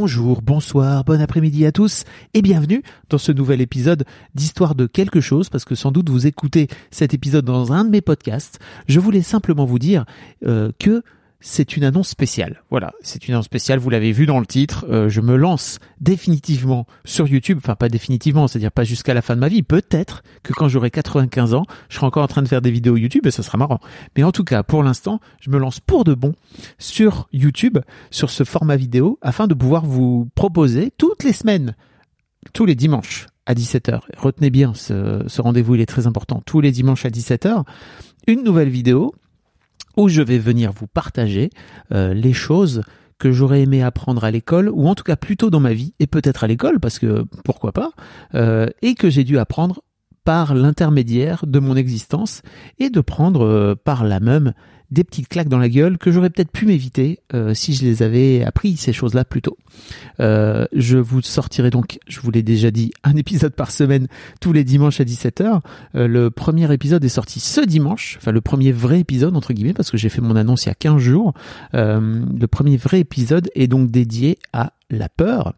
Bonjour, bonsoir, bon après-midi à tous et bienvenue dans ce nouvel épisode d'Histoire de quelque chose parce que sans doute vous écoutez cet épisode dans un de mes podcasts. Je voulais simplement vous dire euh, que c'est une annonce spéciale. Voilà, c'est une annonce spéciale, vous l'avez vu dans le titre, euh, je me lance définitivement sur YouTube, enfin pas définitivement, c'est-à-dire pas jusqu'à la fin de ma vie, peut-être que quand j'aurai 95 ans, je serai encore en train de faire des vidéos YouTube et ça sera marrant. Mais en tout cas, pour l'instant, je me lance pour de bon sur YouTube, sur ce format vidéo, afin de pouvoir vous proposer toutes les semaines, tous les dimanches à 17h, retenez bien ce, rendez-vous, il est très important, tous les dimanches à 17h, une nouvelle vidéo où je vais venir vous partager euh, les choses que j'aurais aimé apprendre à l'école, ou en tout cas plutôt dans ma vie, et peut-être à l'école, parce que pourquoi pas, euh, et que j'ai dû apprendre par l'intermédiaire de mon existence, et de prendre euh, par la même des petites claques dans la gueule que j'aurais peut-être pu m'éviter euh, si je les avais appris ces choses-là plus tôt. Euh, je vous sortirai donc, je vous l'ai déjà dit, un épisode par semaine tous les dimanches à 17h. Euh, le premier épisode est sorti ce dimanche, enfin le premier vrai épisode entre guillemets parce que j'ai fait mon annonce il y a 15 jours. Euh, le premier vrai épisode est donc dédié à la peur.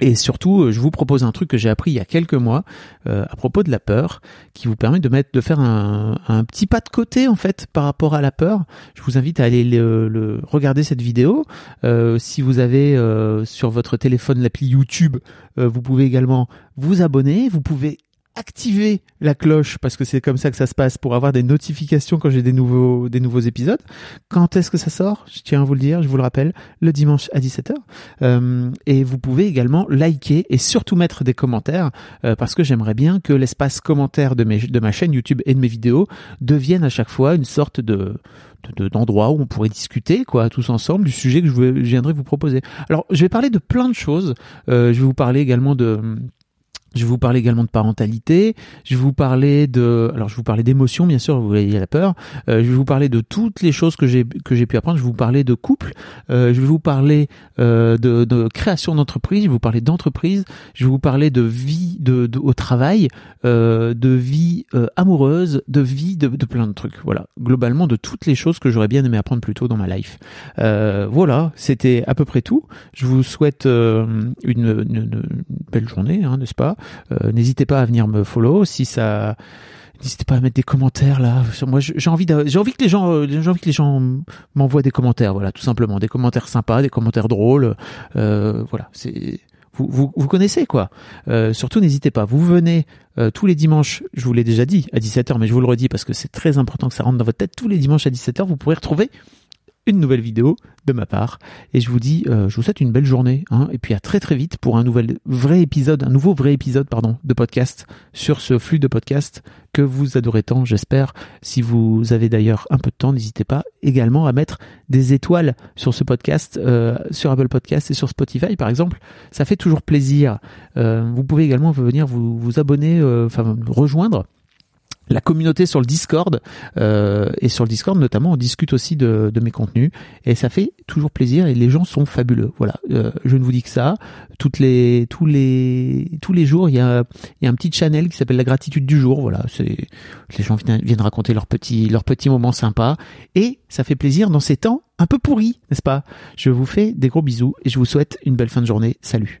Et surtout, je vous propose un truc que j'ai appris il y a quelques mois euh, à propos de la peur, qui vous permet de mettre, de faire un, un, petit pas de côté en fait par rapport à la peur. Je vous invite à aller le, le regarder cette vidéo. Euh, si vous avez euh, sur votre téléphone l'appli YouTube, euh, vous pouvez également vous abonner. Vous pouvez activer la cloche parce que c'est comme ça que ça se passe pour avoir des notifications quand j'ai des nouveaux des nouveaux épisodes. Quand est-ce que ça sort? Je tiens à vous le dire, je vous le rappelle, le dimanche à 17h. Euh, et vous pouvez également liker et surtout mettre des commentaires euh, parce que j'aimerais bien que l'espace commentaire de mes de ma chaîne YouTube et de mes vidéos devienne à chaque fois une sorte de d'endroits où on pourrait discuter quoi tous ensemble du sujet que je, je viendrai vous proposer. Alors je vais parler de plein de choses. Euh, je vais vous parler également de je vais vous parler également de parentalité. Je vais vous parler de, alors je vais vous parler d'émotions, bien sûr. Vous voyez la peur. Euh, je vais vous parler de toutes les choses que j'ai que j'ai pu apprendre. Je vais vous parler de couple. Euh, je vais vous parler euh, de, de, création d'entreprise. Je vais vous parler d'entreprise. Je vais vous parler de vie de, de au travail, euh, de vie euh, amoureuse, de vie de, de, plein de trucs. Voilà, globalement de toutes les choses que j'aurais bien aimé apprendre plus tôt dans ma life. Euh, voilà, c'était à peu près tout. Je vous souhaite une, une, une, belle journée, hein, n'est-ce pas? Euh, n'hésitez pas à venir me follow si ça n'hésitez pas à mettre des commentaires là moi j'ai envie j'ai envie que les gens euh, j'ai envie que les gens m'envoient des commentaires voilà tout simplement des commentaires sympas des commentaires drôles euh, voilà c'est vous, vous, connaissez quoi. Surtout n'hésitez pas. Vous venez tous les dimanches, je vous l'ai déjà dit à 17h, mais je vous le redis parce que c'est très important que ça rentre dans votre tête. Tous les dimanches à 17h, vous pourrez retrouver une nouvelle vidéo de ma part. Et je vous dis, euh, je vous souhaite une belle journée. Hein, et puis à très très vite pour un nouvel vrai épisode, un nouveau vrai épisode, pardon, de podcast sur ce flux de podcast que vous adorez tant, j'espère. Si vous avez d'ailleurs un peu de temps, n'hésitez pas également à mettre des étoiles sur ce podcast, euh, sur Apple Podcast et sur Spotify par exemple. Ça fait toujours plaisir. Euh, vous pouvez également venir vous, vous abonner, euh, enfin rejoindre la communauté sur le Discord euh, et sur le Discord notamment on discute aussi de, de, mes contenus et ça fait toujours plaisir et les gens sont fabuleux. Voilà euh, je ne vous dis que ça. Toutes les tous les tous les jours il y a il y a un petit channel qui s'appelle la gratitude du jour. Voilà c'est les gens viennent, viennent raconter leurs petits leurs petits moments sympas et ça fait plaisir dans ces temps un peu pourris n'est-ce pas? Je vous fais des gros bisous et je vous souhaite une belle fin de journée. Salut